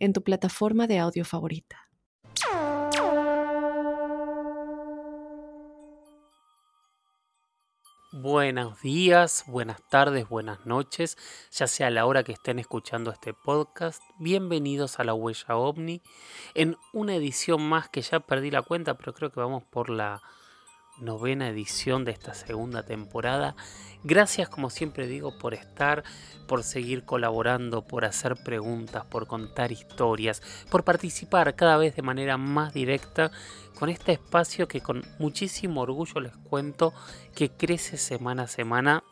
en tu plataforma de audio favorita. Buenos días, buenas tardes, buenas noches, ya sea la hora que estén escuchando este podcast. Bienvenidos a la Huella OVNI en una edición más que ya perdí la cuenta, pero creo que vamos por la novena edición de esta segunda temporada. Gracias, como siempre digo, por estar, por seguir colaborando, por hacer preguntas, por contar historias, por participar cada vez de manera más directa con este espacio que con muchísimo orgullo les cuento que crece semana a semana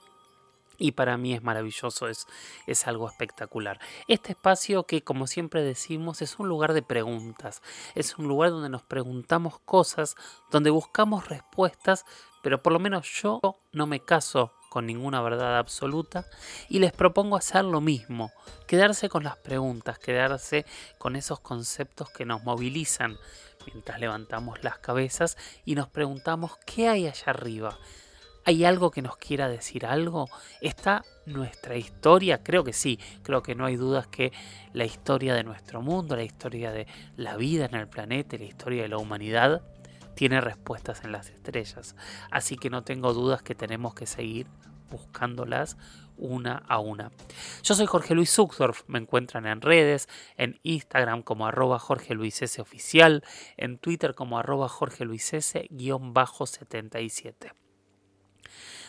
y para mí es maravilloso, es, es algo espectacular. Este espacio que como siempre decimos es un lugar de preguntas, es un lugar donde nos preguntamos cosas, donde buscamos respuestas, pero por lo menos yo no me caso con ninguna verdad absoluta y les propongo hacer lo mismo, quedarse con las preguntas, quedarse con esos conceptos que nos movilizan mientras levantamos las cabezas y nos preguntamos qué hay allá arriba, ¿Hay algo que nos quiera decir algo? ¿Está nuestra historia? Creo que sí, creo que no hay dudas que la historia de nuestro mundo, la historia de la vida en el planeta, la historia de la humanidad, tiene respuestas en las estrellas. Así que no tengo dudas que tenemos que seguir buscándolas una a una. Yo soy Jorge Luis Zuxdorf, me encuentran en redes, en Instagram como arroba Jorge Luis oficial, en Twitter como arroba Jorge Luis S 77.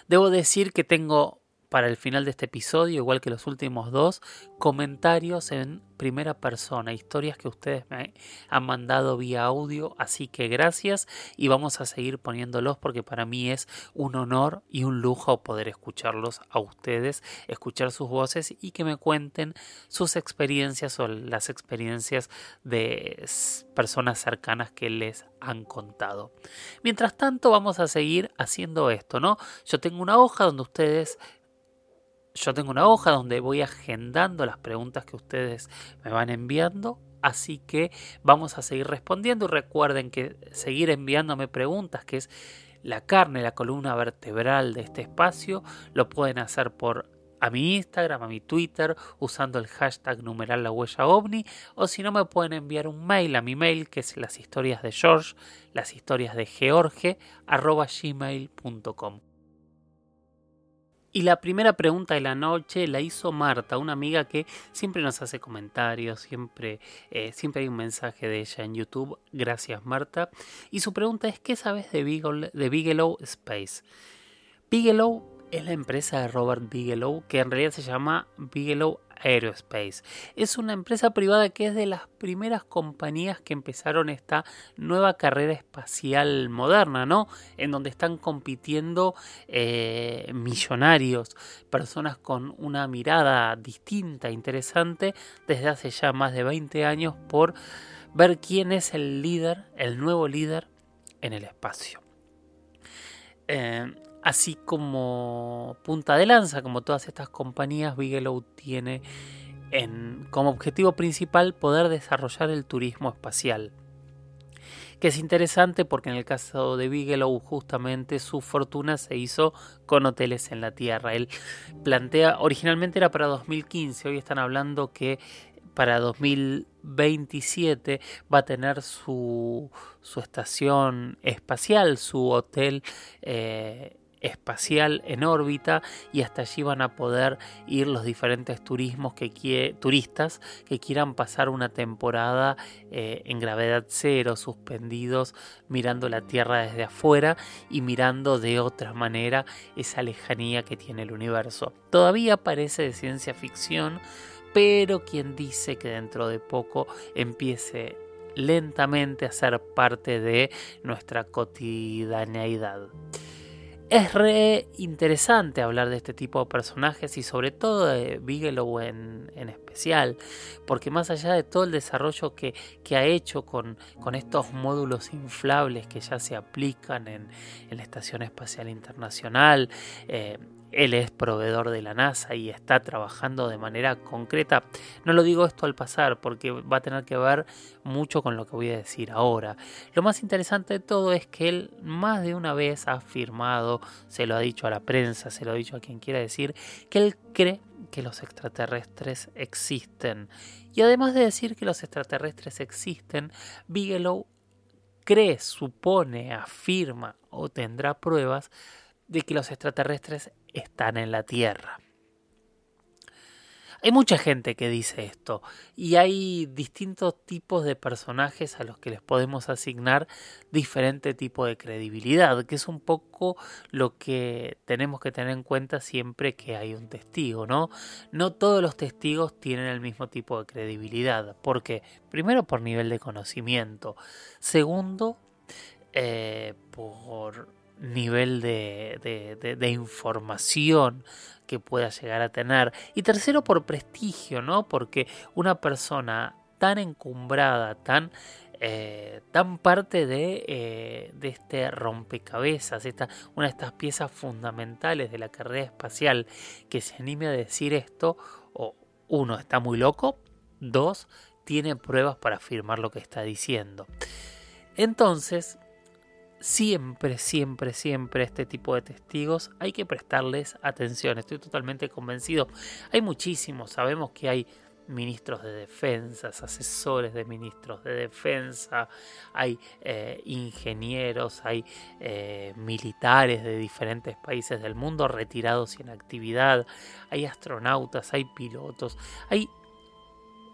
Debo decir que tengo para el final de este episodio, igual que los últimos dos, comentarios en primera persona, historias que ustedes me han mandado vía audio, así que gracias y vamos a seguir poniéndolos porque para mí es un honor y un lujo poder escucharlos a ustedes, escuchar sus voces y que me cuenten sus experiencias o las experiencias de personas cercanas que les han contado. Mientras tanto vamos a seguir haciendo esto, ¿no? Yo tengo una hoja donde ustedes yo tengo una hoja donde voy agendando las preguntas que ustedes me van enviando. Así que vamos a seguir respondiendo. Y recuerden que seguir enviándome preguntas, que es la carne, la columna vertebral de este espacio, lo pueden hacer por a mi Instagram, a mi Twitter, usando el hashtag numeral la huella ovni, o si no me pueden enviar un mail a mi mail, que es las historias de George, las historias de George, arroba gmail.com. Y la primera pregunta de la noche la hizo Marta, una amiga que siempre nos hace comentarios, siempre, eh, siempre hay un mensaje de ella en YouTube. Gracias Marta. Y su pregunta es, ¿qué sabes de, de Bigelow Space? Bigelow es la empresa de Robert Bigelow, que en realidad se llama Bigelow Aerospace. Es una empresa privada que es de las primeras compañías que empezaron esta nueva carrera espacial moderna, ¿no? En donde están compitiendo eh, millonarios, personas con una mirada distinta, interesante, desde hace ya más de 20 años por ver quién es el líder, el nuevo líder en el espacio. Eh, Así como punta de lanza, como todas estas compañías, Bigelow tiene en, como objetivo principal poder desarrollar el turismo espacial. Que es interesante porque en el caso de Bigelow justamente su fortuna se hizo con hoteles en la Tierra. Él plantea, originalmente era para 2015, hoy están hablando que para 2027 va a tener su, su estación espacial, su hotel eh, espacial en órbita y hasta allí van a poder ir los diferentes turismos que turistas que quieran pasar una temporada eh, en gravedad cero, suspendidos, mirando la Tierra desde afuera y mirando de otra manera esa lejanía que tiene el universo. Todavía parece de ciencia ficción, pero quien dice que dentro de poco empiece lentamente a ser parte de nuestra cotidianeidad. Es re interesante hablar de este tipo de personajes y sobre todo de Bigelow en, especial, porque más allá de todo el desarrollo que, ha hecho con, con, estos módulos inflables que ya se aplican en, la Estación Espacial Internacional, eh, él es proveedor de la NASA y está trabajando de manera concreta. No lo digo esto al pasar porque va a tener que ver mucho con lo que voy a decir ahora. Lo más interesante de todo es que él más de una vez ha afirmado, se lo ha dicho a la prensa, se lo ha dicho a quien quiera decir, que él cree que los extraterrestres existen. Y además de decir que los extraterrestres existen, Bigelow cree, supone, afirma o tendrá pruebas de que los extraterrestres están en la Tierra. Hay mucha gente que dice esto y hay distintos tipos de personajes a los que les podemos asignar diferente tipo de credibilidad, que es un poco lo que tenemos que tener en cuenta siempre que hay un testigo, ¿no? No todos los testigos tienen el mismo tipo de credibilidad, porque primero por nivel de conocimiento, segundo eh, por nivel de, información que pueda llegar a tener. Y tercero, por prestigio, ¿no? Porque una persona tan encumbrada, tan, eh, tan parte de, eh, de, este rompecabezas, esta, una de estas piezas fundamentales de la carrera espacial, que se anime a decir esto, o uno, está muy loco, dos, tiene pruebas para afirmar lo que está diciendo. Entonces, siempre, siempre, siempre este tipo de testigos hay que prestarles atención. Estoy totalmente convencido. Hay muchísimos, sabemos que hay ministros de defensa, asesores de ministros de defensa, hay eh, ingenieros, hay eh, militares de diferentes países del mundo retirados y en actividad, hay astronautas, hay pilotos, hay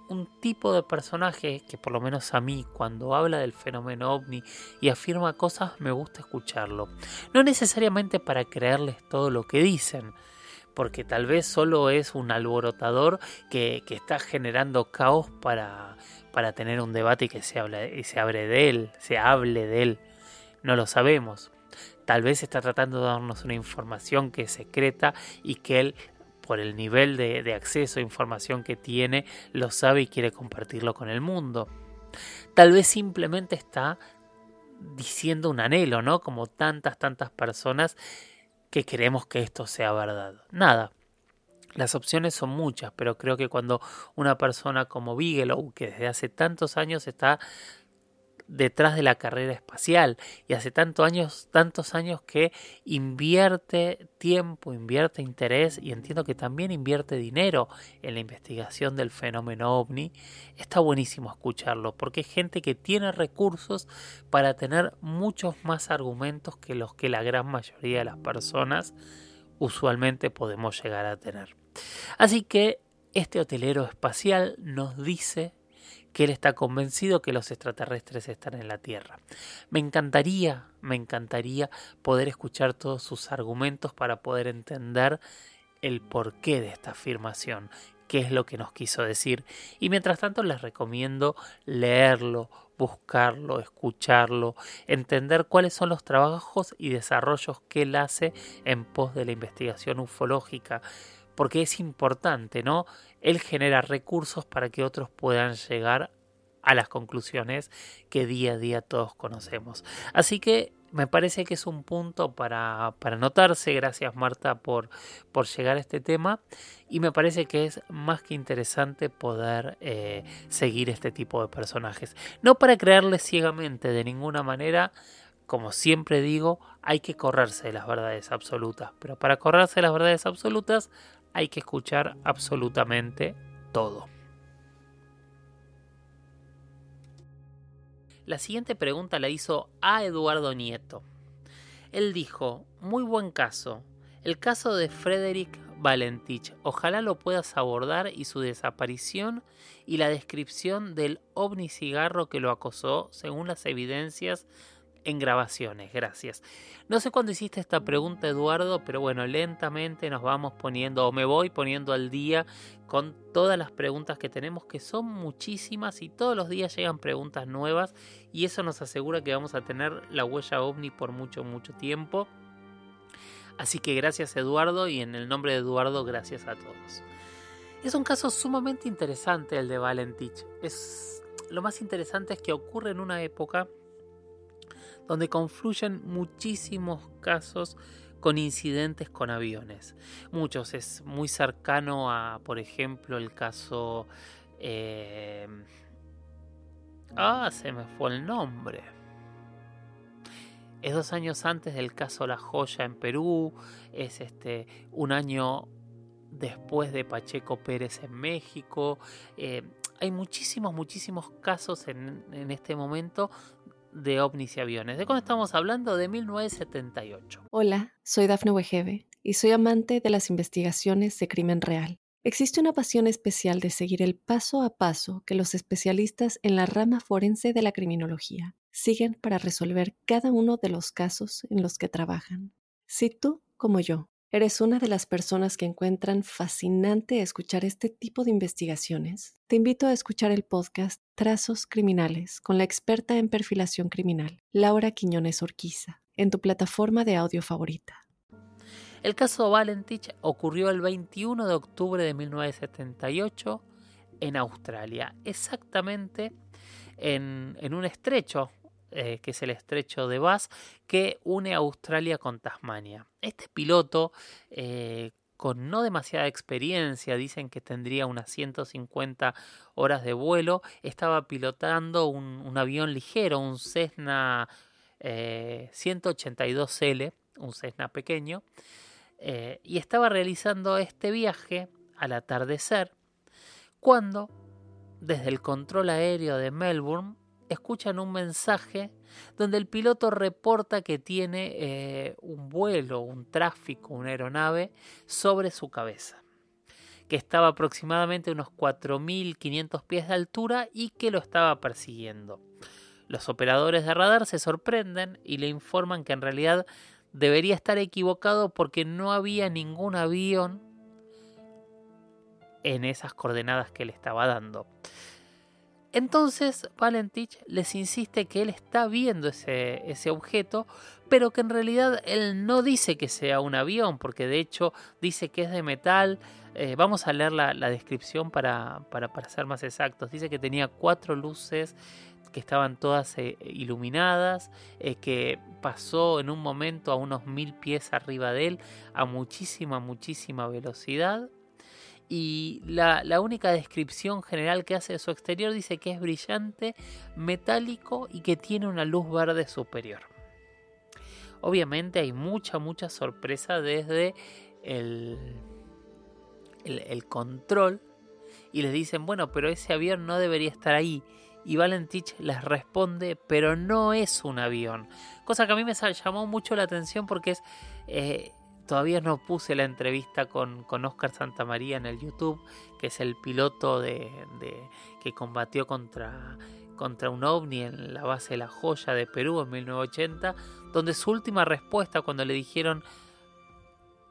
un tipo de personaje que por lo menos a mí cuando habla del fenómeno ovni y afirma cosas me gusta escucharlo. No necesariamente para creerles todo lo que dicen, porque tal vez solo es un alborotador que, está generando caos para, para tener un debate y que se, habla, y se de él, se hable de él. No lo sabemos. Tal vez está tratando de darnos una información que es secreta y que él por el nivel de, acceso a información que tiene, lo sabe y quiere compartirlo con el mundo. Tal vez simplemente está diciendo un anhelo, ¿no? Como tantas, tantas personas que queremos que esto sea verdad. Nada. Las opciones son muchas, pero creo que cuando una persona como Bigelow, que desde hace tantos años está detrás de la carrera espacial y hace tantos años, tantos años que invierte tiempo, invierte interés y entiendo que también invierte dinero en la investigación del fenómeno ovni, está buenísimo escucharlo porque es gente que tiene recursos para tener muchos más argumentos que los que la gran mayoría de las personas usualmente podemos llegar a tener. Así que este hotelero espacial nos dice que él está convencido que los extraterrestres están en la Tierra. Me encantaría, me encantaría poder escuchar todos sus argumentos para poder entender el porqué de esta afirmación, qué es lo que nos quiso decir. Y mientras tanto les recomiendo leerlo, buscarlo, escucharlo, entender cuáles son los trabajos y desarrollos que él hace en pos de la investigación ufológica, porque es importante, ¿no? Él genera recursos para que otros puedan llegar a las conclusiones que día a día todos conocemos. Así que me parece que es un punto para, para notarse. Gracias Marta por, por llegar a este tema. Y me parece que es más que interesante poder eh, seguir este tipo de personajes. No para creerles ciegamente de ninguna manera. Como siempre digo, hay que correrse de las verdades absolutas. Pero para correrse de las verdades absolutas hay que escuchar absolutamente todo. La siguiente pregunta la hizo a Eduardo Nieto. Él dijo, muy buen caso, el caso de Frederick Valentich, ojalá lo puedas abordar y su desaparición y la descripción del ovni cigarro que lo acosó según las evidencias en grabaciones. Gracias. No sé cuándo hiciste esta pregunta, Eduardo, pero bueno, lentamente nos vamos poniendo, o me voy poniendo al día con todas las preguntas que tenemos, que son muchísimas y todos los días llegan preguntas nuevas y eso nos asegura que vamos a tener la huella ovni por mucho, mucho tiempo. Así que gracias Eduardo y en el nombre de Eduardo gracias a todos. Es un caso sumamente interesante el de Valentich. Es, lo más interesante es que ocurre en una época donde confluyen muchísimos casos con incidentes con aviones. Muchos, es muy cercano a, por ejemplo, el caso... Eh, ah, se me fue el nombre. Es dos años antes del caso La Joya en Perú, es este un año después de Pacheco Pérez en México. Eh, hay muchísimos, muchísimos casos en, en este momento de ovnis y aviones. ¿De cuándo estamos hablando? De 1978. Hola, soy Dafne Wegebe y soy amante de las investigaciones de crimen real. Existe una pasión especial de seguir el paso a paso que los especialistas en la rama forense de la criminología siguen para resolver cada uno de los casos en los que trabajan. Si tú, como yo, ¿Eres una de las personas que encuentran fascinante escuchar este tipo de investigaciones? Te invito a escuchar el podcast Trazos Criminales con la experta en perfilación criminal, Laura Quiñones Orquiza, en tu plataforma de audio favorita. El caso Valentich ocurrió el 21 de octubre de 1978 en Australia, exactamente en, en un estrecho eh, que es el estrecho de Bass, que une Australia con Tasmania. Este piloto, eh, con no demasiada experiencia, dicen que tendría unas 150 horas de vuelo, estaba pilotando un, avión ligero, un Cessna 182L, eh, un Cessna pequeño, y estaba realizando este viaje al atardecer, cuando desde el control aéreo de Melbourne escuchan un mensaje donde el piloto reporta que tiene eh, un vuelo, un tráfico, una aeronave sobre su cabeza, que estaba aproximadamente unos 4.500 pies de altura y que lo estaba persiguiendo. Los operadores de radar se sorprenden y le informan que en realidad debería estar equivocado porque no había ningún avión en esas coordenadas que le estaba dando. Entonces Valentich les insiste que él está viendo ese, ese, objeto, pero que en realidad él no dice que sea un avión, porque de hecho dice que es de metal. Eh, vamos a leer la, descripción para, para, ser más exactos. Dice que tenía cuatro luces que estaban todas eh, iluminadas, eh, que pasó en un momento a unos mil pies arriba de él a muchísima, muchísima velocidad y la, única descripción general que hace de su exterior dice que es brillante, metálico y que tiene una luz verde superior. Obviamente hay mucha, mucha sorpresa desde el, el, control y les dicen, bueno, pero ese avión no debería estar ahí. Y Valentich les responde, pero no es un avión. Cosa que a mí me llamó mucho la atención porque es... Eh, Todavía no puse la entrevista con, con Oscar Santamaría en el YouTube, que es el piloto de, que combatió contra, contra un ovni en la base de la joya de Perú en 1980, donde su última respuesta cuando le dijeron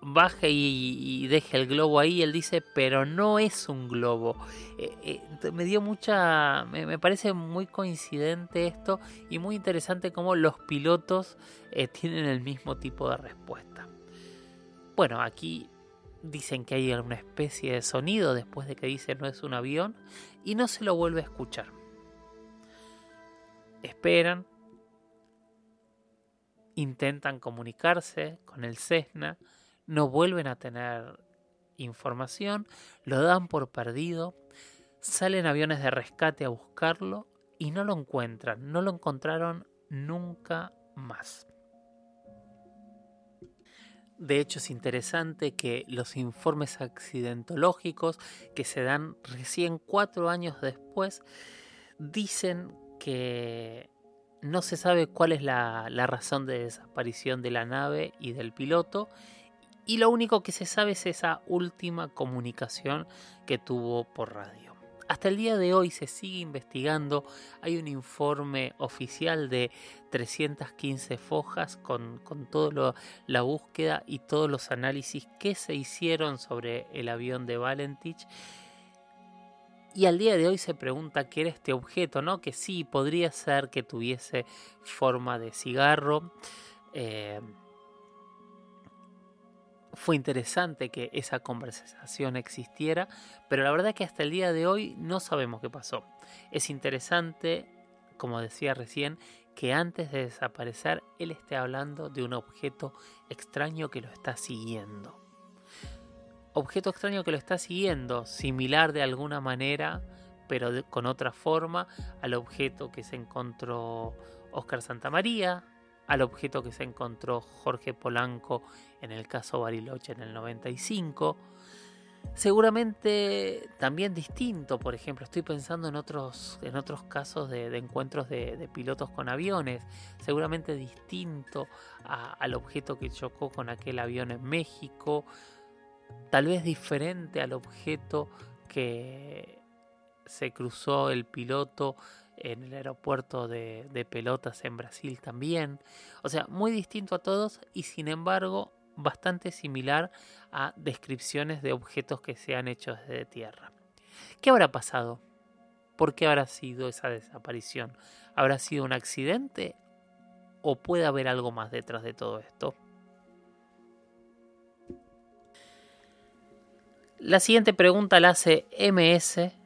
baje y, deje el globo ahí, él dice, pero no es un globo. Eh, eh, me dio mucha, me, parece muy coincidente esto y muy interesante cómo los pilotos eh, tienen el mismo tipo de respuesta. Bueno, aquí dicen que hay una especie de sonido después de que dice no es un avión y no se lo vuelve a escuchar. Esperan, intentan comunicarse con el Cessna, no vuelven a tener información, lo dan por perdido, salen aviones de rescate a buscarlo y no lo encuentran, no lo encontraron nunca más. De hecho, es interesante que los informes accidentológicos que se dan recién cuatro años después dicen que no se sabe cuál es la, la, razón de desaparición de la nave y del piloto y lo único que se sabe es esa última comunicación que tuvo por radio. Hasta el día de hoy se sigue investigando. Hay un informe oficial de 315 fojas con, con toda la búsqueda y todos los análisis que se hicieron sobre el avión de Valentich. Y al día de hoy se pregunta qué era este objeto, ¿no? Que sí, podría ser que tuviese forma de cigarro. Eh, fue interesante que esa conversación existiera, pero la verdad es que hasta el día de hoy no sabemos qué pasó. Es interesante, como decía recién, que antes de desaparecer él esté hablando de un objeto extraño que lo está siguiendo. Objeto extraño que lo está siguiendo, similar de alguna manera, pero con otra forma, al objeto que se encontró Oscar Santamaría, al objeto que se encontró Jorge Polanco en el caso Bariloche en el 95. Seguramente también distinto, por ejemplo, estoy pensando en otros, en otros casos de, encuentros de, pilotos con aviones, seguramente distinto al objeto que chocó con aquel avión en México, tal vez diferente al objeto que se cruzó el piloto en el aeropuerto de, Pelotas en Brasil también. O sea, muy distinto a todos y sin embargo bastante similar a descripciones de objetos que se han hecho desde tierra. ¿Qué habrá pasado? ¿Por qué habrá sido esa desaparición? ¿Habrá sido un accidente? ¿O puede haber algo más detrás de todo esto? La siguiente pregunta la hace MS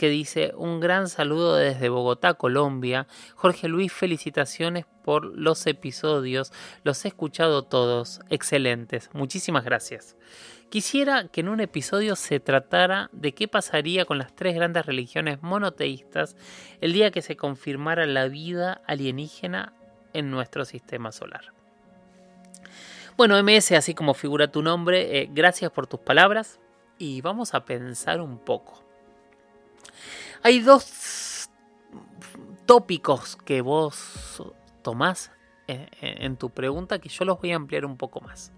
que dice un gran saludo desde Bogotá, Colombia. Jorge Luis, felicitaciones por los episodios. Los he escuchado todos. Excelentes. Muchísimas gracias. Quisiera que en un episodio se tratara de qué pasaría con las tres grandes religiones monoteístas el día que se confirmara la vida alienígena en nuestro sistema solar. Bueno, MS, así como figura tu nombre, eh, gracias por tus palabras y vamos a pensar un poco. Hay dos tópicos que vos tomás en, tu pregunta que yo los voy a ampliar un poco más.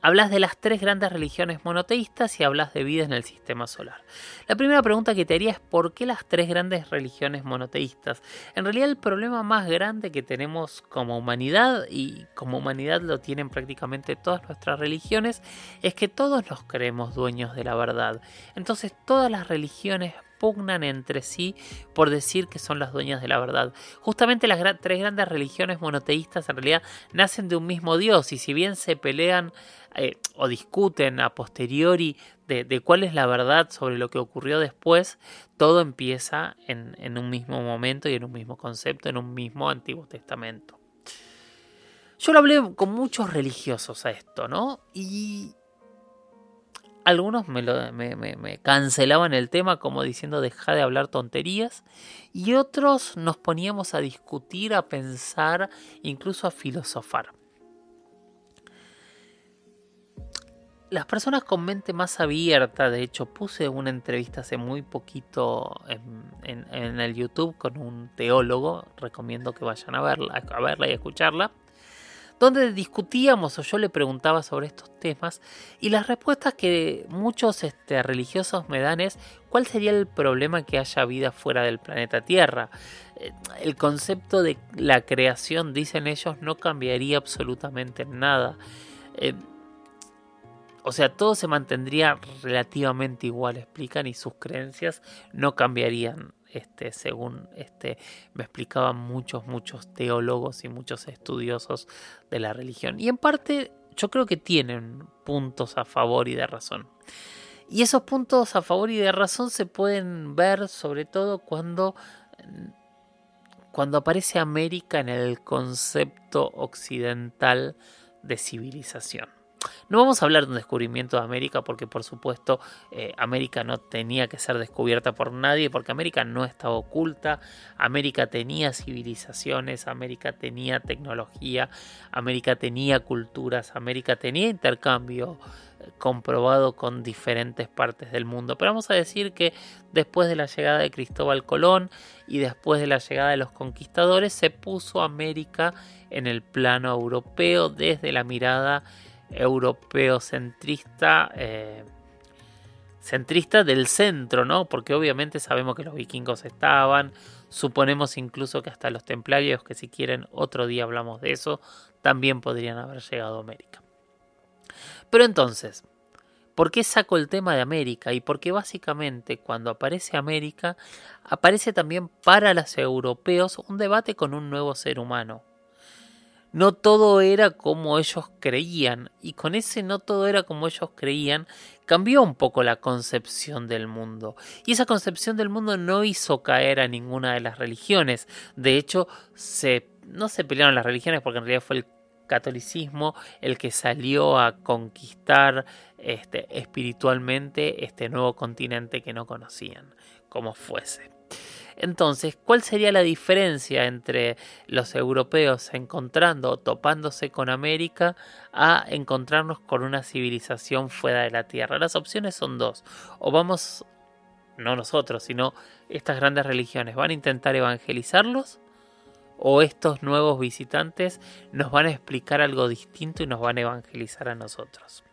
Hablas de las tres grandes religiones monoteístas y hablas de vida en el sistema solar. La primera pregunta que te haría es ¿por qué las tres grandes religiones monoteístas? En realidad el problema más grande que tenemos como humanidad y como humanidad lo tienen prácticamente todas nuestras religiones es que todos nos creemos dueños de la verdad. Entonces todas las religiones pugnan entre sí por decir que son las dueñas de la verdad. Justamente las tres grandes religiones monoteístas en realidad nacen de un mismo Dios y si bien se pelean eh, o discuten a posteriori de, cuál es la verdad sobre lo que ocurrió después, todo empieza en, en un mismo momento y en un mismo concepto, en un mismo Antiguo Testamento. Yo lo hablé con muchos religiosos a esto, ¿no? Y algunos me, cancelaban el tema como diciendo deja de hablar tonterías y otros nos poníamos a discutir, a pensar, incluso a filosofar. Las personas con mente más abierta, de hecho puse una entrevista hace muy poquito en, en el YouTube con un teólogo, recomiendo que vayan a verla, a verla y a escucharla donde discutíamos o yo le preguntaba sobre estos temas y las respuestas que muchos este, religiosos me dan es cuál sería el problema que haya vida fuera del planeta Tierra. Eh, el concepto de la creación, dicen ellos, no cambiaría absolutamente nada. Eh, o sea, todo se mantendría relativamente igual, explican, y sus creencias no cambiarían este, según este, me explicaban muchos, muchos teólogos y muchos estudiosos de la religión. Y en parte yo creo que tienen puntos a favor y de razón. Y esos puntos a favor y de razón se pueden ver sobre todo cuando, cuando aparece América en el concepto occidental de civilización. No vamos a hablar de un descubrimiento de América porque por supuesto eh, América no tenía que ser descubierta por nadie porque América no estaba oculta, América tenía civilizaciones, América tenía tecnología, América tenía culturas, América tenía intercambio eh, comprobado con diferentes partes del mundo. Pero vamos a decir que después de la llegada de Cristóbal Colón y después de la llegada de los conquistadores se puso América en el plano europeo desde la mirada europeo centrista, eh, centrista del centro, ¿no? Porque obviamente sabemos que los vikingos estaban, suponemos incluso que hasta los templarios, que si quieren otro día hablamos de eso, también podrían haber llegado a América. Pero entonces, ¿por qué saco el tema de América? Y porque básicamente cuando aparece América, aparece también para los europeos un debate con un nuevo ser humano no todo era como ellos creían. Y con ese no todo era como ellos creían, cambió un poco la concepción del mundo. Y esa concepción del mundo no hizo caer a ninguna de las religiones. De hecho, se, no se pelearon las religiones porque en realidad fue el catolicismo el que salió a conquistar este, espiritualmente este nuevo continente que no conocían, como fuese. Entonces, ¿cuál sería la diferencia entre los europeos encontrando o topándose con América a encontrarnos con una civilización fuera de la Tierra? Las opciones son dos. O vamos, no nosotros, sino estas grandes religiones, van a intentar evangelizarlos o estos nuevos visitantes nos van a explicar algo distinto y nos van a evangelizar a nosotros.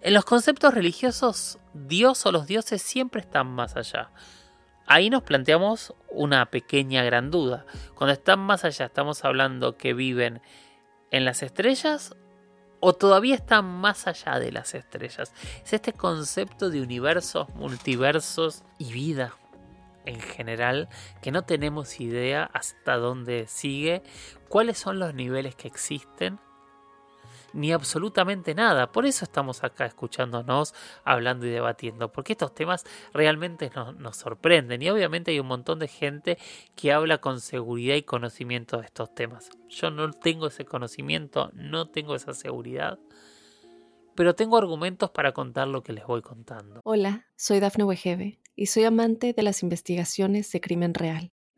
En los conceptos religiosos, Dios o los dioses siempre están más allá ahí nos planteamos una pequeña gran duda. Cuando están más allá, estamos hablando que viven en las estrellas o todavía están más allá de las estrellas. Es este concepto de universos, multiversos y vida en general que no tenemos idea hasta dónde sigue, cuáles son los niveles que existen ni absolutamente nada. Por eso estamos acá escuchándonos, hablando y debatiendo, porque estos temas realmente nos, sorprenden y obviamente hay un montón de gente que habla con seguridad y conocimiento de estos temas. Yo no tengo ese conocimiento, no tengo esa seguridad. Pero tengo argumentos para contar lo que les voy contando. Hola, soy Dafne Wegebe y soy amante de las investigaciones de crimen real.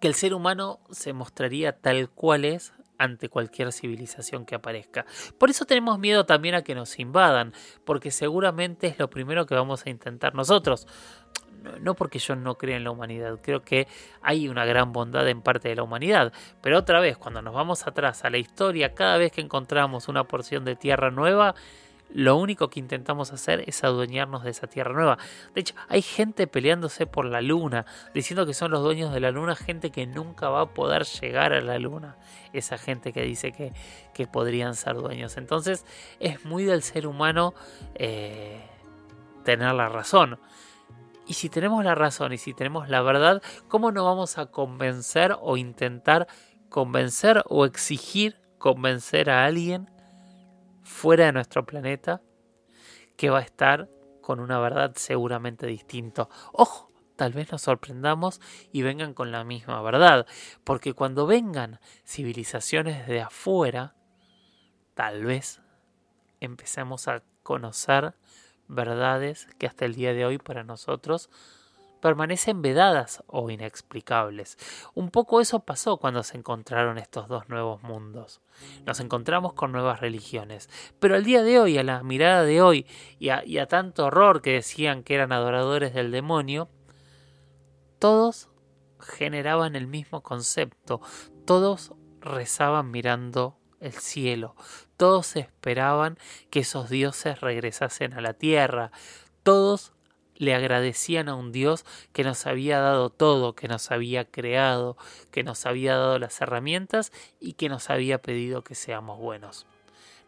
que el ser humano se mostraría tal cual es ante cualquier civilización que aparezca. Por eso tenemos miedo también a que nos invadan, porque seguramente es lo primero que vamos a intentar nosotros. No porque yo no crea en la humanidad, creo que hay una gran bondad en parte de la humanidad. Pero otra vez, cuando nos vamos atrás a la historia, cada vez que encontramos una porción de tierra nueva, lo único que intentamos hacer es adueñarnos de esa tierra nueva. De hecho, hay gente peleándose por la luna, diciendo que son los dueños de la luna, gente que nunca va a poder llegar a la luna. Esa gente que dice que, podrían ser dueños. Entonces, es muy del ser humano eh, tener la razón. Y si tenemos la razón y si tenemos la verdad, ¿cómo no vamos a convencer o intentar convencer o exigir convencer a alguien fuera de nuestro planeta que va a estar con una verdad seguramente distinta. Ojo, tal vez nos sorprendamos y vengan con la misma verdad, porque cuando vengan civilizaciones de afuera, tal vez empecemos a conocer verdades que hasta el día de hoy para nosotros permanecen vedadas o inexplicables. Un poco eso pasó cuando se encontraron estos dos nuevos mundos. Nos encontramos con nuevas religiones, pero al día de hoy, a la mirada de hoy y a, tanto horror que decían que eran adoradores del demonio, todos generaban el mismo concepto, todos rezaban mirando el cielo, todos esperaban que esos dioses regresasen a la tierra, todos le agradecían a un Dios que nos había dado todo, que nos había creado, que nos había dado las herramientas y que nos había pedido que seamos buenos.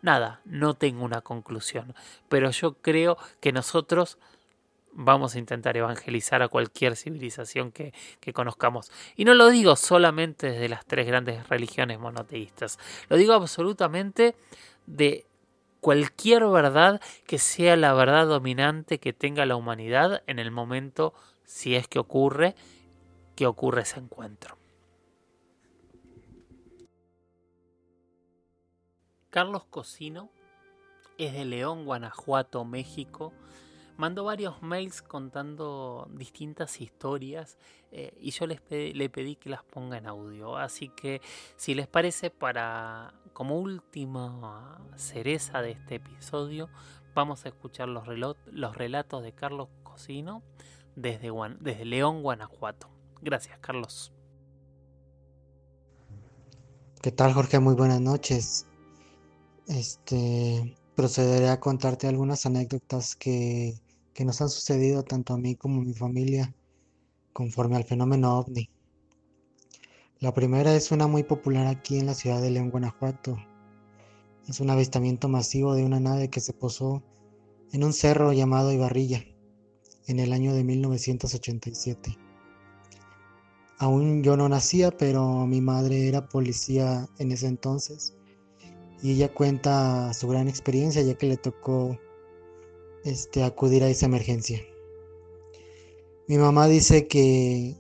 Nada, no tengo una conclusión, pero yo creo que nosotros vamos a intentar evangelizar a cualquier civilización que, que, conozcamos. Y no lo digo solamente desde las tres grandes religiones monoteístas, lo digo absolutamente de cualquier verdad que sea la verdad dominante que tenga la humanidad en el momento, si es que ocurre, que ocurre ese encuentro. Carlos Cosino es de León, Guanajuato, México mandó varios mails contando distintas historias eh, y yo les le pedí que las ponga en audio. Así que si les parece, para como última cereza de este episodio, vamos a escuchar los, los relatos de Carlos Cosino desde, desde León, Guanajuato. Gracias, Carlos. ¿Qué tal Jorge? Muy buenas noches. Este, procederé a contarte algunas anécdotas que, que nos han sucedido tanto a mí como a mi familia conforme al fenómeno ovni. La primera es una muy popular aquí en la ciudad de León, Guanajuato. Es un avistamiento masivo de una nave que se posó en un cerro llamado Ibarrilla en el año de 1987. Aún yo no nacía, pero mi madre era policía en ese entonces y ella cuenta su gran experiencia ya que le tocó este, acudir a esa emergencia. Mi mamá dice que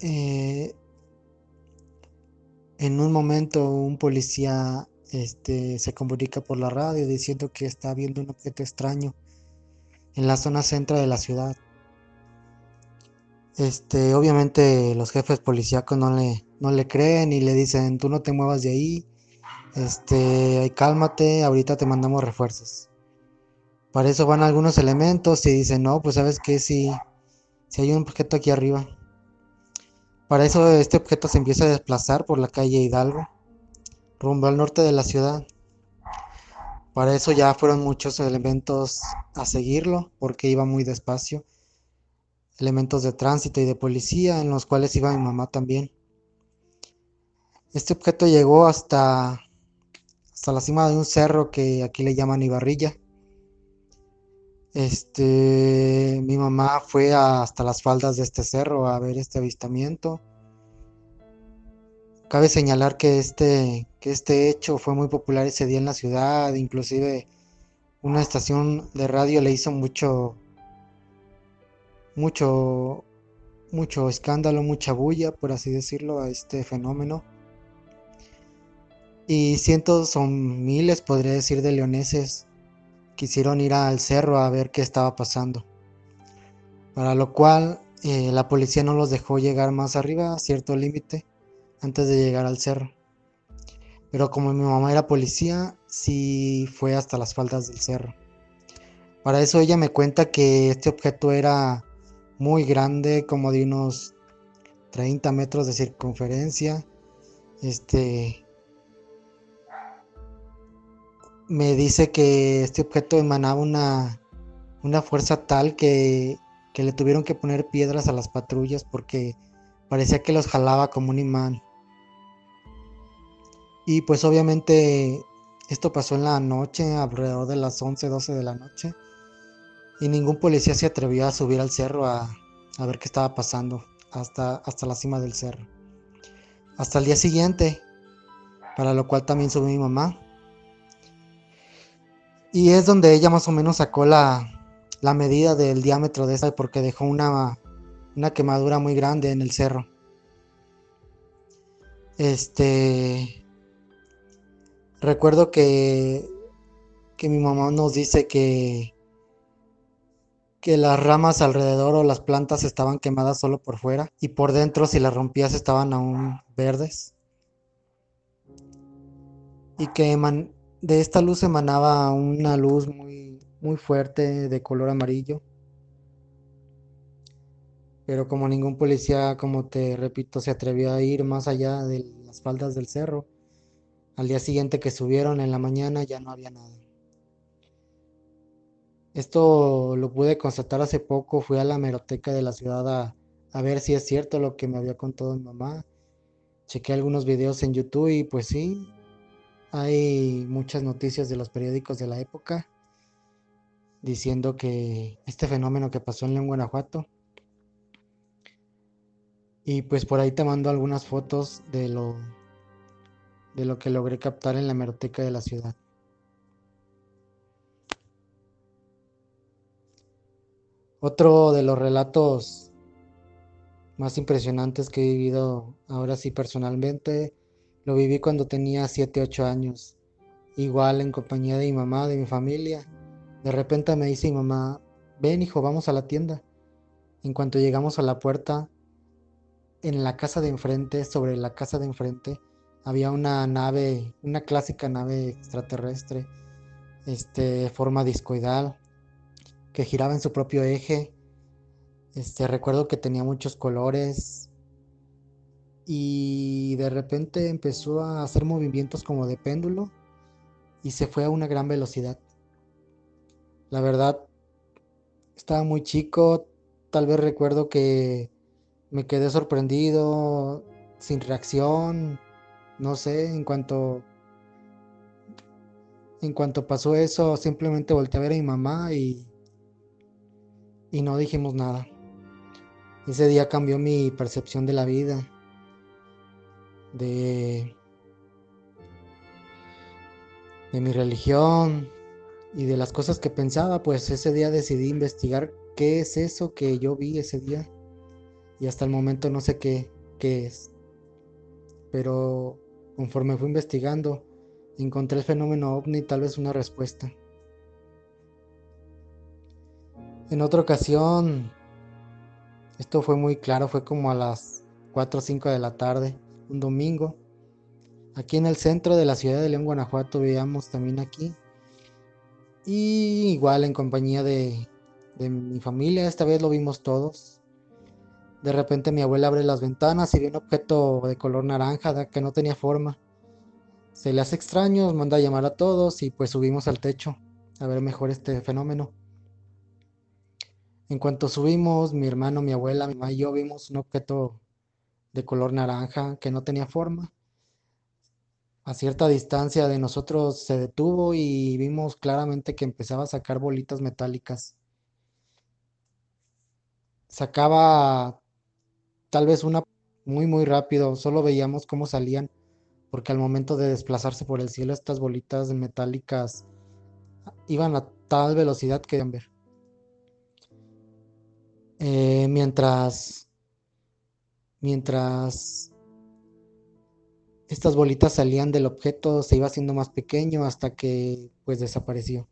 eh, en un momento un policía este, se comunica por la radio diciendo que está viendo un objeto extraño en la zona central de la ciudad. Este, obviamente los jefes policíacos no le, no le creen y le dicen, tú no te muevas de ahí, este, cálmate, ahorita te mandamos refuerzos. Para eso van algunos elementos y dicen, no, pues sabes que si, si hay un objeto aquí arriba. Para eso este objeto se empieza a desplazar por la calle Hidalgo, rumbo al norte de la ciudad. Para eso ya fueron muchos elementos a seguirlo, porque iba muy despacio elementos de tránsito y de policía, en los cuales iba mi mamá también. Este objeto llegó hasta, hasta la cima de un cerro que aquí le llaman Ibarrilla. Este, mi mamá fue hasta las faldas de este cerro a ver este avistamiento. Cabe señalar que este, que este hecho fue muy popular ese día en la ciudad, inclusive una estación de radio le hizo mucho, mucho, mucho escándalo, mucha bulla, por así decirlo, a este fenómeno. Y cientos o miles, podría decir, de leoneses quisieron ir al cerro a ver qué estaba pasando. Para lo cual eh, la policía no los dejó llegar más arriba a cierto límite antes de llegar al cerro. Pero como mi mamá era policía, sí fue hasta las faldas del cerro. Para eso ella me cuenta que este objeto era muy grande, como de unos 30 metros de circunferencia. Este me dice que este objeto emanaba una, una fuerza tal que, que le tuvieron que poner piedras a las patrullas porque parecía que los jalaba como un imán. Y pues obviamente esto pasó en la noche, alrededor de las 11, 12 de la noche y ningún policía se atrevió a subir al cerro a, ver qué estaba pasando hasta, hasta la cima del cerro. Hasta el día siguiente, para lo cual también subió mi mamá. Y es donde ella más o menos sacó la, la medida del diámetro de esta porque dejó una, una quemadura muy grande en el cerro. Este. Recuerdo que, que mi mamá nos dice que que las ramas alrededor o las plantas estaban quemadas solo por fuera y por dentro si las rompías estaban aún verdes. Y que de esta luz emanaba una luz muy, muy fuerte de color amarillo. Pero como ningún policía, como te repito, se atrevió a ir más allá de las faldas del cerro, al día siguiente que subieron en la mañana ya no había nada. Esto lo pude constatar hace poco, fui a la meroteca de la ciudad a, ver si es cierto lo que me había contado mi mamá. Chequé algunos videos en YouTube y pues sí, hay muchas noticias de los periódicos de la época diciendo que este fenómeno que pasó en León, Guanajuato. Y pues por ahí te mando algunas fotos de lo, de lo que logré captar en la meroteca de la ciudad. Otro de los relatos más impresionantes que he vivido ahora sí personalmente, lo viví cuando tenía 7, 8 años, igual en compañía de mi mamá, de mi familia. De repente me dice mi mamá, ven hijo, vamos a la tienda. En cuanto llegamos a la puerta, en la casa de enfrente, sobre la casa de enfrente, había una nave, una clásica nave extraterrestre, este, forma discoidal, que giraba en su propio eje. Este, recuerdo que tenía muchos colores. Y de repente empezó a hacer movimientos como de péndulo y se fue a una gran velocidad. La verdad, estaba muy chico, tal vez recuerdo que me quedé sorprendido, sin reacción, no sé, en cuanto en cuanto pasó eso, simplemente volteé a ver a mi mamá y y no dijimos nada. Ese día cambió mi percepción de la vida, de de mi religión y de las cosas que pensaba, pues ese día decidí investigar qué es eso que yo vi ese día. Y hasta el momento no sé qué, qué es. Pero conforme fui investigando, encontré el fenómeno ovni tal vez una respuesta. En otra ocasión, esto fue muy claro, fue como a las 4 o 5 de la tarde, un domingo. Aquí en el centro de la ciudad de León, Guanajuato, veíamos también aquí. Y igual en compañía de, de mi familia, esta vez lo vimos todos. De repente mi abuela abre las ventanas y ve un objeto de color naranja que no tenía forma. Se le hace extraño, manda a llamar a todos y pues subimos al techo a ver mejor este fenómeno. En cuanto subimos, mi hermano, mi abuela, mi mamá y yo vimos un objeto de color naranja que no tenía forma. A cierta distancia de nosotros se detuvo y vimos claramente que empezaba a sacar bolitas metálicas. Sacaba tal vez una muy muy rápido, solo veíamos cómo salían, porque al momento de desplazarse por el cielo estas bolitas metálicas iban a tal velocidad que ver. Eh, mientras mientras estas bolitas salían del objeto se iba haciendo más pequeño hasta que pues desapareció.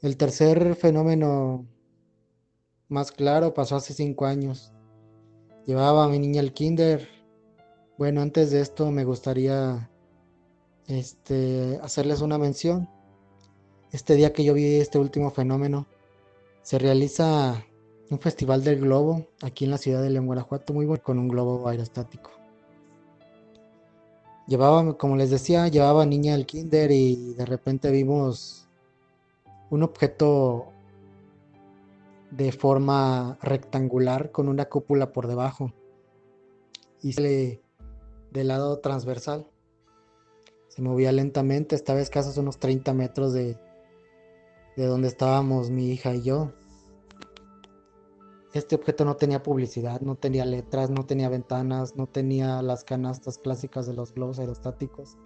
El tercer fenómeno más claro pasó hace cinco años. Llevaba a mi niña al kinder. Bueno, antes de esto me gustaría este, hacerles una mención. Este día que yo vi este último fenómeno, se realiza un festival del globo aquí en la ciudad de León, Guanajuato, muy bueno, con un globo aerostático. Llevaba, como les decía, llevaba niña al kinder y de repente vimos un objeto de forma rectangular con una cúpula por debajo y sale del lado transversal. Se movía lentamente, esta vez casi unos 30 metros de, de donde estábamos mi hija y yo. Este objeto no tenía publicidad, no tenía letras, no tenía ventanas, no tenía las canastas clásicas de los globos aerostáticos.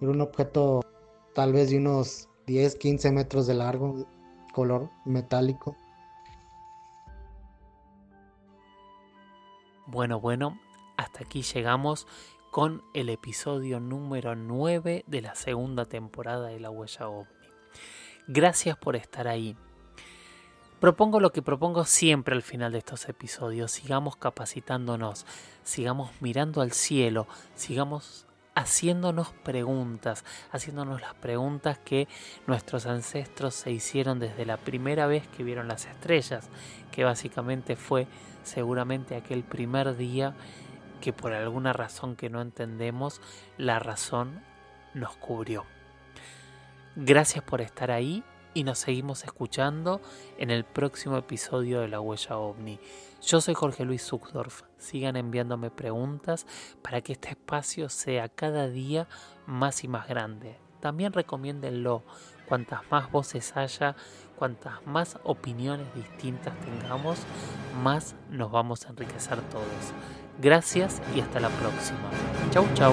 Era un objeto tal vez de unos 10, 15 metros de largo, color metálico. Bueno, bueno, hasta aquí llegamos con el episodio número 9 de la segunda temporada de La Huella OVNI. Gracias por estar ahí. Propongo lo que propongo siempre al final de estos episodios. Sigamos capacitándonos, sigamos mirando al cielo, sigamos haciéndonos preguntas, haciéndonos las preguntas que nuestros ancestros se hicieron desde la primera vez que vieron las estrellas, que básicamente fue seguramente aquel primer día que por alguna razón que no entendemos, la razón nos cubrió. Gracias por estar ahí y nos seguimos escuchando en el próximo episodio de La Huella OVNI. Yo soy Jorge Luis Zuckdorf. Sigan enviándome preguntas para que este espacio sea cada día más y más grande. También recomiéndenlo. Cuantas más voces haya, cuantas más opiniones distintas tengamos, más nos vamos a enriquecer todos. Gracias y hasta la próxima. Chau chau.